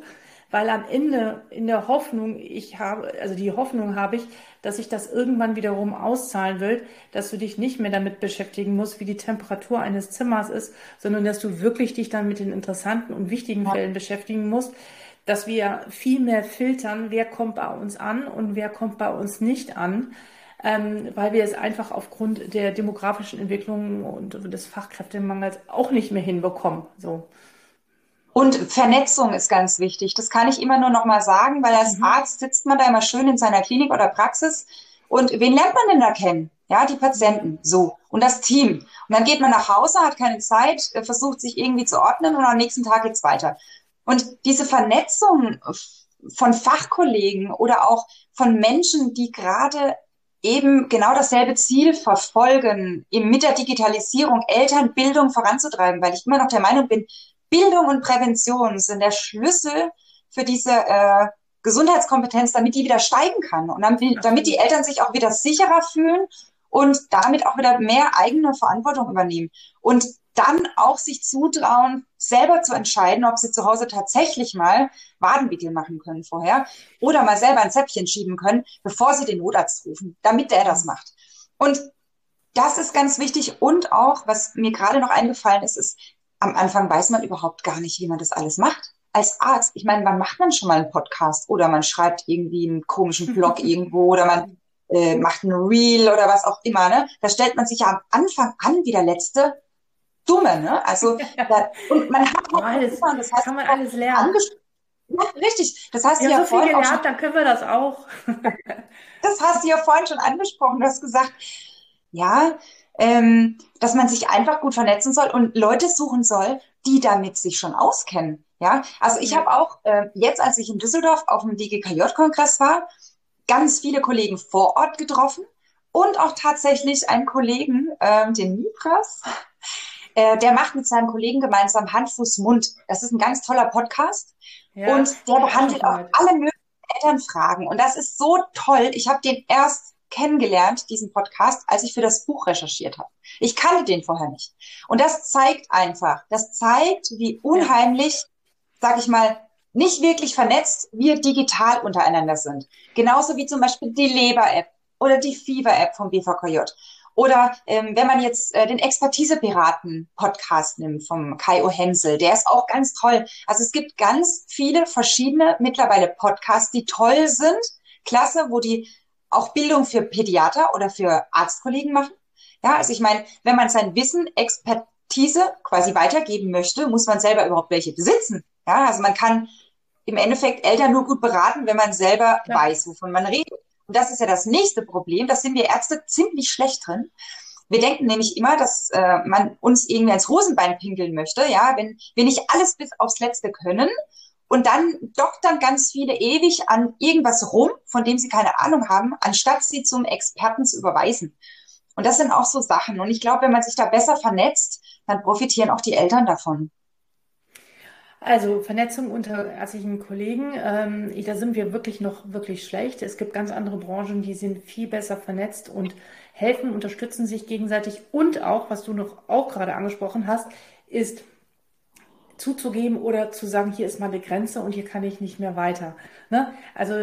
weil am Ende in der Hoffnung, ich habe, also die Hoffnung habe ich, dass sich das irgendwann wiederum auszahlen wird, dass du dich nicht mehr damit beschäftigen musst, wie die Temperatur eines Zimmers ist, sondern dass du wirklich dich dann mit den interessanten und wichtigen Fällen beschäftigen musst, dass wir viel mehr filtern, wer kommt bei uns an und wer kommt bei uns nicht an. Ähm, weil wir es einfach aufgrund der demografischen Entwicklung und des Fachkräftemangels auch nicht mehr hinbekommen. So. Und Vernetzung ist ganz wichtig. Das kann ich immer nur noch mal sagen, weil als mhm. Arzt sitzt man da immer schön in seiner Klinik oder Praxis. Und wen lernt man denn da kennen? Ja, die Patienten, so. Und das Team. Und dann geht man nach Hause, hat keine Zeit, äh, versucht sich irgendwie zu ordnen und am nächsten Tag geht's weiter. Und diese Vernetzung von Fachkollegen oder auch von Menschen, die gerade eben genau dasselbe Ziel verfolgen, eben mit der Digitalisierung Elternbildung voranzutreiben, weil ich immer noch der Meinung bin, Bildung und Prävention sind der Schlüssel für diese äh, Gesundheitskompetenz, damit die wieder steigen kann und damit, damit die Eltern sich auch wieder sicherer fühlen und damit auch wieder mehr eigene Verantwortung übernehmen und dann auch sich zutrauen, selber zu entscheiden, ob sie zu Hause tatsächlich mal Wadenwickel machen können vorher oder mal selber ein Zäpfchen schieben können, bevor sie den Notarzt rufen, damit der das macht. Und das ist ganz wichtig und auch, was mir gerade noch eingefallen ist, ist am Anfang weiß man überhaupt gar nicht, wie man das alles macht. Als Arzt, ich meine, wann macht man schon mal einen Podcast oder man schreibt irgendwie einen komischen Blog irgendwo oder man äh, macht ein Reel oder was auch immer, ne? Da stellt man sich ja am Anfang an wie der letzte Dumme, ne? Also da, und man hat oh, alles, das heißt, kann man alles lernen. Ja, richtig. Das hast du ja so vorhin viel gelernt, schon, dann können wir das auch. das hast du ja vorhin schon angesprochen. Du hast gesagt, ja, ähm, dass man sich einfach gut vernetzen soll und Leute suchen soll, die damit sich schon auskennen. Ja, also ich habe auch äh, jetzt, als ich in Düsseldorf auf dem DGKJ-Kongress war, ganz viele Kollegen vor Ort getroffen und auch tatsächlich einen Kollegen, ähm, den Nibras, äh, der macht mit seinem Kollegen gemeinsam Hand, Fuß, Mund. Das ist ein ganz toller Podcast ja, und der behandelt auch alle möglichen Elternfragen und das ist so toll. Ich habe den erst kennengelernt, diesen Podcast, als ich für das Buch recherchiert habe. Ich kannte den vorher nicht. Und das zeigt einfach, das zeigt, wie unheimlich, sag ich mal, nicht wirklich vernetzt wir digital untereinander sind. Genauso wie zum Beispiel die Leber-App oder die Fever-App vom BVKJ. Oder ähm, wenn man jetzt äh, den Expertise-Piraten-Podcast nimmt vom Kai O. Hensel, der ist auch ganz toll. Also es gibt ganz viele verschiedene mittlerweile Podcasts, die toll sind, klasse, wo die auch Bildung für Pädiater oder für Arztkollegen machen. Ja, also ich meine, wenn man sein Wissen, Expertise quasi weitergeben möchte, muss man selber überhaupt welche besitzen. Ja, also man kann im Endeffekt Eltern nur gut beraten, wenn man selber ja. weiß, wovon man redet. Und das ist ja das nächste Problem. Das sind wir Ärzte ziemlich schlecht drin. Wir denken nämlich immer, dass äh, man uns irgendwie ans Hosenbein pinkeln möchte. Ja, wenn wir nicht alles bis aufs Letzte können, und dann doktern ganz viele ewig an irgendwas rum, von dem sie keine Ahnung haben, anstatt sie zum Experten zu überweisen. Und das sind auch so Sachen. Und ich glaube, wenn man sich da besser vernetzt, dann profitieren auch die Eltern davon. Also Vernetzung unter ärztlichen Kollegen, ähm, da sind wir wirklich noch wirklich schlecht. Es gibt ganz andere Branchen, die sind viel besser vernetzt und helfen, unterstützen sich gegenseitig. Und auch, was du noch auch gerade angesprochen hast, ist zuzugeben oder zu sagen, hier ist mal eine Grenze und hier kann ich nicht mehr weiter. Ne? Also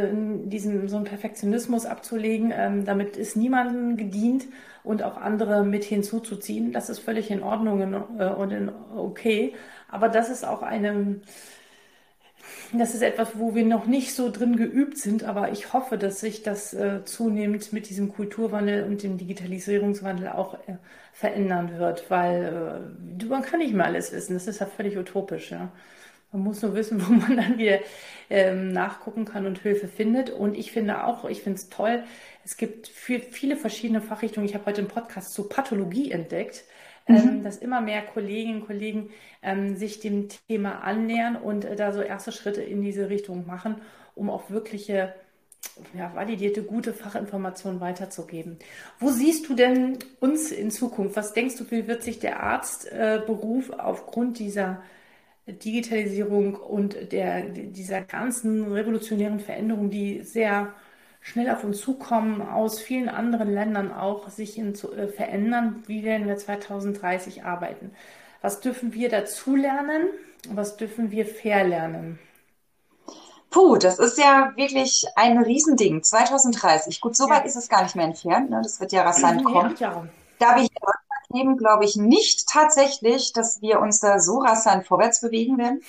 diesen so einen Perfektionismus abzulegen, ähm, damit ist niemandem gedient und auch andere mit hinzuzuziehen, das ist völlig in Ordnung und, äh, und in, okay. Aber das ist auch eine das ist etwas, wo wir noch nicht so drin geübt sind, aber ich hoffe, dass sich das äh, zunehmend mit diesem Kulturwandel und dem Digitalisierungswandel auch äh, verändern wird, weil äh, man kann nicht mehr alles wissen. Das ist ja völlig utopisch, ja. Man muss nur wissen, wo man dann wieder ähm, nachgucken kann und Hilfe findet. Und ich finde auch, ich finde es toll, es gibt für viele verschiedene Fachrichtungen. Ich habe heute einen Podcast zur Pathologie entdeckt mhm. dass immer mehr Kolleginnen und Kollegen ähm, sich dem Thema annähern und äh, da so erste Schritte in diese Richtung machen, um auch wirkliche ja, validierte, gute Fachinformationen weiterzugeben. Wo siehst du denn uns in Zukunft? Was denkst du, wie wird sich der Arztberuf äh, aufgrund dieser Digitalisierung und der, dieser ganzen revolutionären Veränderung, die sehr schnell auf uns zukommen, aus vielen anderen Ländern auch sich in, zu, äh, verändern. Wie werden wir 2030 arbeiten? Was dürfen wir dazulernen? Was dürfen wir verlernen? Puh, das ist ja wirklich ein Riesending. 2030. Gut, so weit ist es gar nicht mehr entfernt. Ne? Das wird ja rasant kommen. Ja, da wir hier leben, glaube ich nicht tatsächlich, dass wir uns da so rasant vorwärts bewegen werden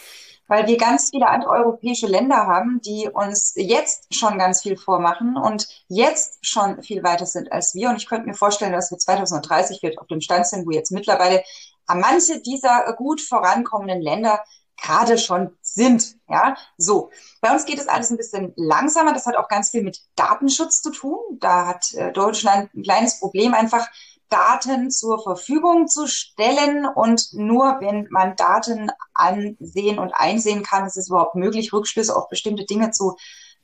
weil wir ganz viele andere europäische Länder haben, die uns jetzt schon ganz viel vormachen und jetzt schon viel weiter sind als wir. Und ich könnte mir vorstellen, dass wir 2030 wird auf dem Stand sind, wo jetzt mittlerweile manche dieser gut vorankommenden Länder gerade schon sind. Ja, so. Bei uns geht es alles ein bisschen langsamer. Das hat auch ganz viel mit Datenschutz zu tun. Da hat äh, Deutschland ein kleines Problem einfach Daten zur Verfügung zu stellen und nur wenn man Daten ansehen und einsehen kann, ist es überhaupt möglich, Rückschlüsse auf bestimmte Dinge zu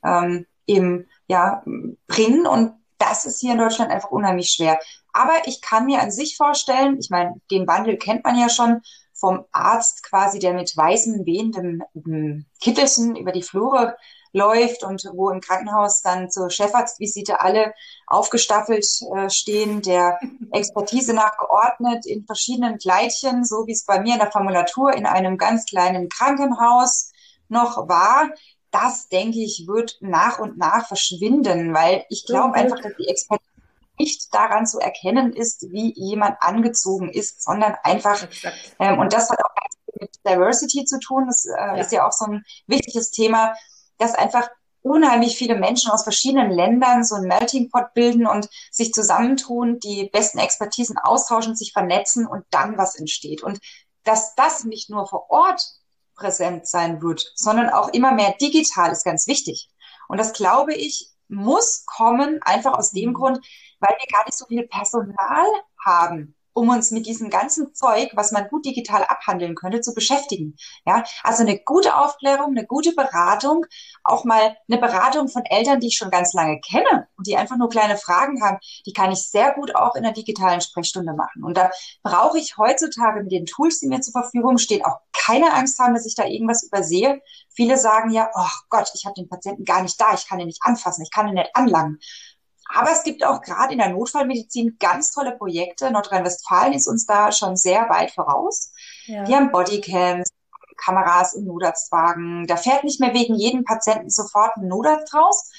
ähm, eben, ja, bringen. Und das ist hier in Deutschland einfach unheimlich schwer. Aber ich kann mir an sich vorstellen, ich meine, den Wandel kennt man ja schon vom Arzt quasi, der mit weißen, wehendem ähm, Kittelchen über die Flure läuft und wo im Krankenhaus dann zur Chefarztvisite alle aufgestaffelt äh, stehen, der Expertise nachgeordnet in verschiedenen Kleidchen, so wie es bei mir in der Formulatur in einem ganz kleinen Krankenhaus noch war. Das, denke ich, wird nach und nach verschwinden, weil ich glaube einfach, dass die Expertise nicht daran zu erkennen ist, wie jemand angezogen ist, sondern einfach, ähm, und das hat auch mit Diversity zu tun. Das äh, ja. ist ja auch so ein wichtiges Thema, dass einfach unheimlich viele Menschen aus verschiedenen Ländern so ein Melting Pot bilden und sich zusammentun, die besten Expertisen austauschen, sich vernetzen und dann was entsteht. Und dass das nicht nur vor Ort präsent sein wird, sondern auch immer mehr digital ist ganz wichtig. Und das glaube ich, muss kommen, einfach aus dem mhm. Grund, weil wir gar nicht so viel Personal haben um uns mit diesem ganzen Zeug, was man gut digital abhandeln könnte, zu beschäftigen. Ja, also eine gute Aufklärung, eine gute Beratung, auch mal eine Beratung von Eltern, die ich schon ganz lange kenne und die einfach nur kleine Fragen haben, die kann ich sehr gut auch in der digitalen Sprechstunde machen. Und da brauche ich heutzutage mit den Tools, die mir zur Verfügung stehen, auch keine Angst haben, dass ich da irgendwas übersehe. Viele sagen ja, oh Gott, ich habe den Patienten gar nicht da, ich kann ihn nicht anfassen, ich kann ihn nicht anlangen. Aber es gibt auch gerade in der Notfallmedizin ganz tolle Projekte. Nordrhein-Westfalen ist uns da schon sehr weit voraus. Ja. Die haben Bodycams, Kameras im Notarztwagen. Da fährt nicht mehr wegen jedem Patienten sofort ein Notarzt raus,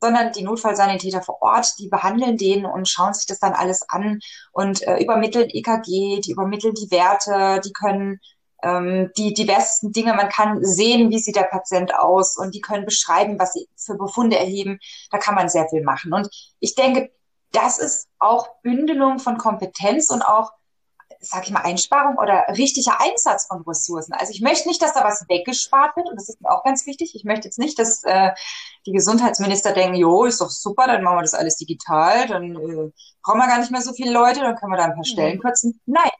sondern die Notfallsanitäter vor Ort, die behandeln den und schauen sich das dann alles an und äh, übermitteln EKG, die übermitteln die Werte, die können ähm, die diversesten Dinge. Man kann sehen, wie sieht der Patient aus und die können beschreiben, was sie für Befunde erheben. Da kann man sehr viel machen. Und ich denke, das ist auch Bündelung von Kompetenz und auch sag ich mal, Einsparung oder richtiger Einsatz von Ressourcen. Also ich möchte nicht, dass da was weggespart wird und das ist mir auch ganz wichtig. Ich möchte jetzt nicht, dass äh, die Gesundheitsminister denken, jo, ist doch super, dann machen wir das alles digital, dann äh, brauchen wir gar nicht mehr so viele Leute, dann können wir da ein paar Stellen mhm. kürzen. Nein,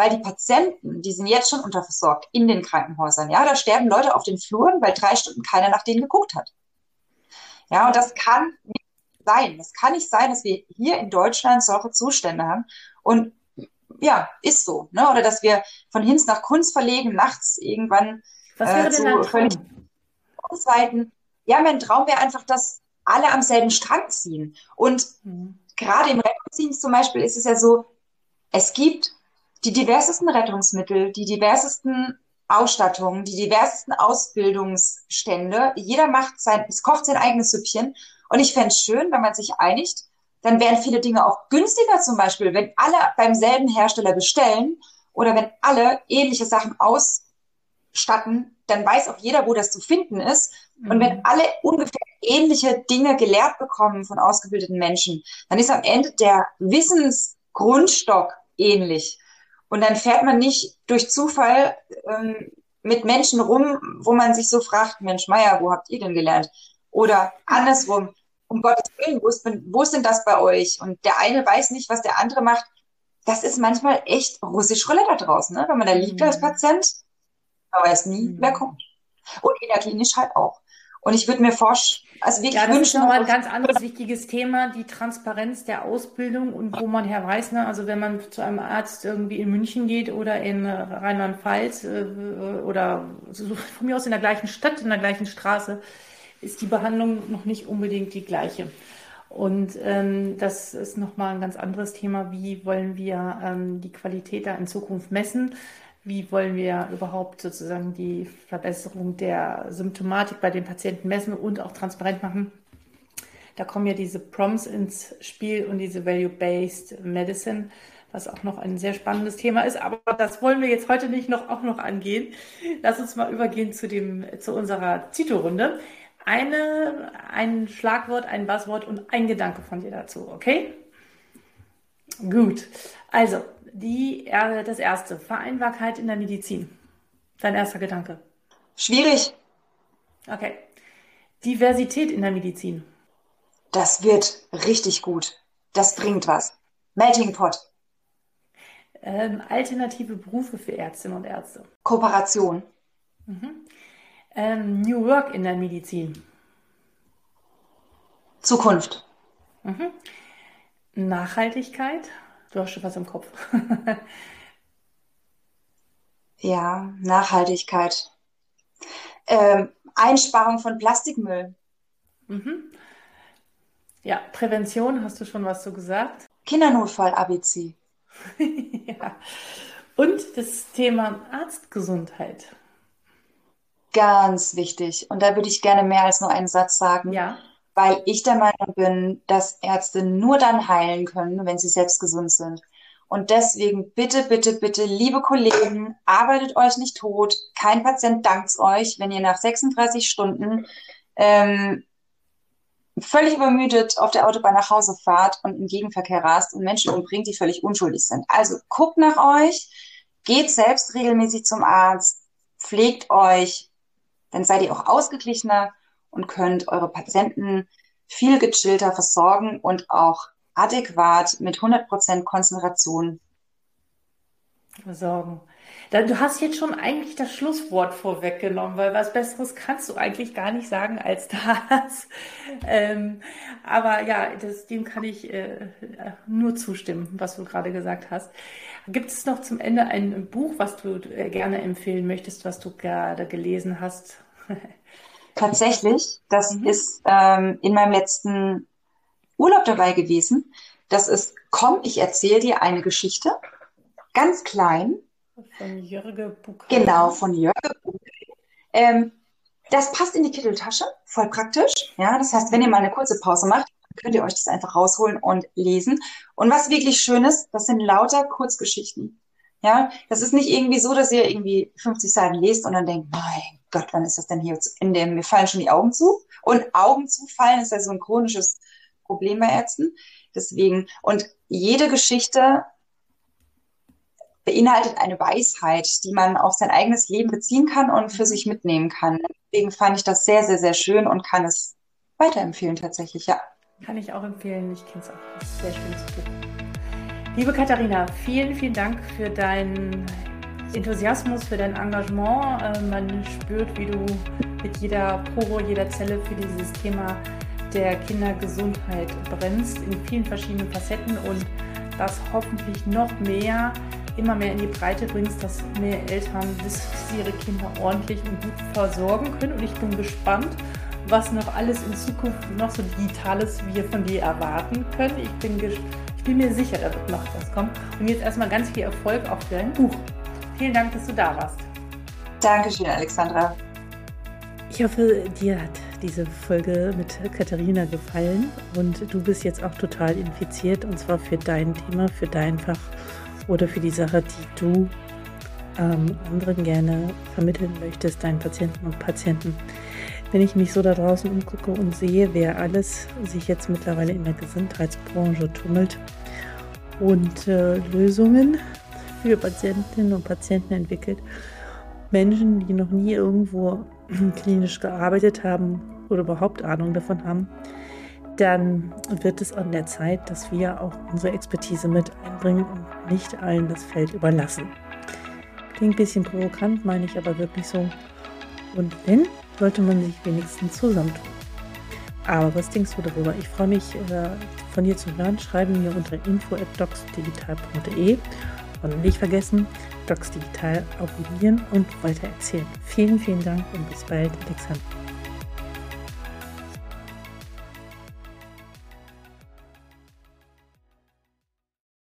weil die Patienten, die sind jetzt schon unterversorgt in den Krankenhäusern. Ja, da sterben Leute auf den Fluren, weil drei Stunden keiner nach denen geguckt hat. Ja, und das kann nicht sein. Das kann nicht sein, dass wir hier in Deutschland solche Zustände haben. Und ja, ist so. Ne? Oder dass wir von Hinz nach Kunst verlegen, nachts irgendwann Was wäre äh, zu denn völlig. Ja, mein Traum wäre einfach, dass alle am selben Strang ziehen. Und mhm. gerade im Rettungsdienst zum Beispiel ist es ja so, es gibt die diversesten Rettungsmittel, die diversesten Ausstattungen, die diversesten Ausbildungsstände. Jeder macht sein, es kocht sein eigenes Süppchen. Und ich fände es schön, wenn man sich einigt, dann wären viele Dinge auch günstiger zum Beispiel, wenn alle beim selben Hersteller bestellen oder wenn alle ähnliche Sachen ausstatten, dann weiß auch jeder, wo das zu finden ist. Mhm. Und wenn mhm. alle ungefähr ähnliche Dinge gelehrt bekommen von ausgebildeten Menschen, dann ist am Ende der Wissensgrundstock ähnlich. Und dann fährt man nicht durch Zufall ähm, mit Menschen rum, wo man sich so fragt, Mensch, Meier, wo habt ihr denn gelernt? Oder andersrum, um Gottes Willen, wo ist, wo ist denn das bei euch? Und der eine weiß nicht, was der andere macht. Das ist manchmal echt russisch Roulette da draußen, ne? wenn man da liegt mhm. als Patient, man weiß nie, mhm. wer kommt. Und in der Klinisch halt auch. Und ich würde mir vorstellen, also wirklich ja, das wünschen. ist nochmal ein ganz anderes wichtiges Thema, die Transparenz der Ausbildung und wo man her weiß, ne, also wenn man zu einem Arzt irgendwie in München geht oder in Rheinland-Pfalz äh, oder so von mir aus in der gleichen Stadt, in der gleichen Straße, ist die Behandlung noch nicht unbedingt die gleiche. Und ähm, das ist nochmal ein ganz anderes Thema. Wie wollen wir ähm, die Qualität da in Zukunft messen? Wie wollen wir überhaupt sozusagen die Verbesserung der Symptomatik bei den Patienten messen und auch transparent machen. Da kommen ja diese Proms ins Spiel und diese Value-Based Medicine, was auch noch ein sehr spannendes Thema ist. Aber das wollen wir jetzt heute nicht noch, auch noch angehen. Lass uns mal übergehen zu dem, zu unserer Zito-Runde. Eine, ein Schlagwort, ein Buzzword und ein Gedanke von dir dazu, okay? Gut. Also, die, das erste, Vereinbarkeit in der Medizin. Dein erster Gedanke. Schwierig. Okay. Diversität in der Medizin. Das wird richtig gut. Das bringt was. Melting Pot. Ähm, alternative Berufe für Ärztinnen und Ärzte. Kooperation. Mhm. Ähm, New Work in der Medizin. Zukunft. Mhm. Nachhaltigkeit. Du hast schon was im Kopf. ja, Nachhaltigkeit. Ähm, Einsparung von Plastikmüll. Mhm. Ja, Prävention, hast du schon was zu gesagt? Kindernotfall-ABC. ja. Und das Thema Arztgesundheit. Ganz wichtig. Und da würde ich gerne mehr als nur einen Satz sagen. Ja weil ich der Meinung bin, dass Ärzte nur dann heilen können, wenn sie selbst gesund sind. Und deswegen bitte, bitte, bitte, liebe Kollegen, arbeitet euch nicht tot. Kein Patient dankt euch, wenn ihr nach 36 Stunden ähm, völlig übermüdet auf der Autobahn nach Hause fahrt und im Gegenverkehr rast und Menschen umbringt, die völlig unschuldig sind. Also guckt nach euch, geht selbst regelmäßig zum Arzt, pflegt euch, dann seid ihr auch ausgeglichener und könnt eure Patienten viel gechillter versorgen und auch adäquat mit 100% Konzentration versorgen. Du hast jetzt schon eigentlich das Schlusswort vorweggenommen, weil was Besseres kannst du eigentlich gar nicht sagen als das. Ähm, aber ja, das, dem kann ich äh, nur zustimmen, was du gerade gesagt hast. Gibt es noch zum Ende ein Buch, was du äh, gerne empfehlen möchtest, was du gerade gelesen hast? Tatsächlich, das mhm. ist ähm, in meinem letzten Urlaub dabei gewesen. Das ist Komm, ich erzähle dir eine Geschichte. Ganz klein. Von Jörge Buchheim. Genau, von Jörge Buchheim. Ähm, das passt in die Kitteltasche, voll praktisch. Ja, das heißt, wenn ihr mal eine kurze Pause macht, könnt ihr euch das einfach rausholen und lesen. Und was wirklich schön ist, das sind lauter Kurzgeschichten. Ja, das ist nicht irgendwie so, dass ihr irgendwie 50 Seiten lest und dann denkt, mein Gott, wann ist das denn hier in dem, mir fallen schon die Augen zu. Und Augen zufallen ist ja so ein chronisches Problem bei Ärzten. Deswegen, und jede Geschichte beinhaltet eine Weisheit, die man auf sein eigenes Leben beziehen kann und für sich mitnehmen kann. Deswegen fand ich das sehr, sehr, sehr schön und kann es weiterempfehlen tatsächlich, ja. Kann ich auch empfehlen. Ich kenne es auch. Sehr schönes Buch. Liebe Katharina, vielen, vielen Dank für deinen Enthusiasmus, für dein Engagement. Äh, man spürt, wie du mit jeder Poro, jeder Zelle für dieses Thema der Kindergesundheit brennst in vielen verschiedenen Facetten und das hoffentlich noch mehr, immer mehr in die Breite bringst, dass mehr Eltern wissen, sie ihre Kinder ordentlich und gut versorgen können. Und ich bin gespannt, was noch alles in Zukunft noch so Digitales wir von dir erwarten können. Ich bin, ich bin mir sicher, da wird noch was kommen. Und jetzt erstmal ganz viel Erfolg für dein Buch. Vielen Dank, dass du da warst. Dankeschön, Alexandra. Ich hoffe, dir hat diese Folge mit Katharina gefallen und du bist jetzt auch total infiziert und zwar für dein Thema, für dein Fach oder für die Sache, die du ähm, anderen gerne vermitteln möchtest, deinen Patienten und Patienten. Wenn ich mich so da draußen umgucke und sehe, wer alles sich jetzt mittlerweile in der Gesundheitsbranche tummelt und äh, Lösungen für Patientinnen und Patienten entwickelt. Menschen, die noch nie irgendwo klinisch gearbeitet haben oder überhaupt Ahnung davon haben, dann wird es an der Zeit, dass wir auch unsere Expertise mit einbringen und nicht allen das Feld überlassen. Klingt ein bisschen provokant, meine ich aber wirklich so. Und wenn, sollte man sich wenigstens zusammentun. Aber was denkst du darüber? Ich freue mich, äh, von dir zu hören. Schreibe mir unter info.docsdigital.de und nicht vergessen, Docs Digital abonnieren und weiter erzählen. Vielen, vielen Dank und bis bald, Alexander.